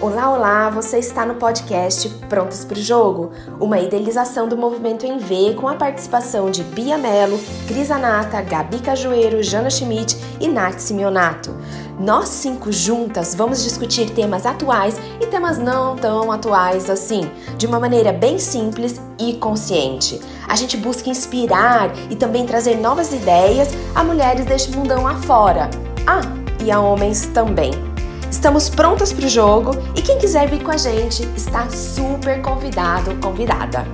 Olá, olá! Você está no podcast Prontas para o Jogo, uma idealização do movimento em V com a participação de Bia Mello, Cris Anata, Gabi Cajueiro, Jana Schmidt e Nath Simeonato. Nós cinco juntas vamos discutir temas atuais e temas não tão atuais assim, de uma maneira bem simples e consciente. A gente busca inspirar e também trazer novas ideias a mulheres deste mundão afora. Ah, e a homens também. Estamos prontas para o jogo e quem quiser vir com a gente está super convidado, convidada.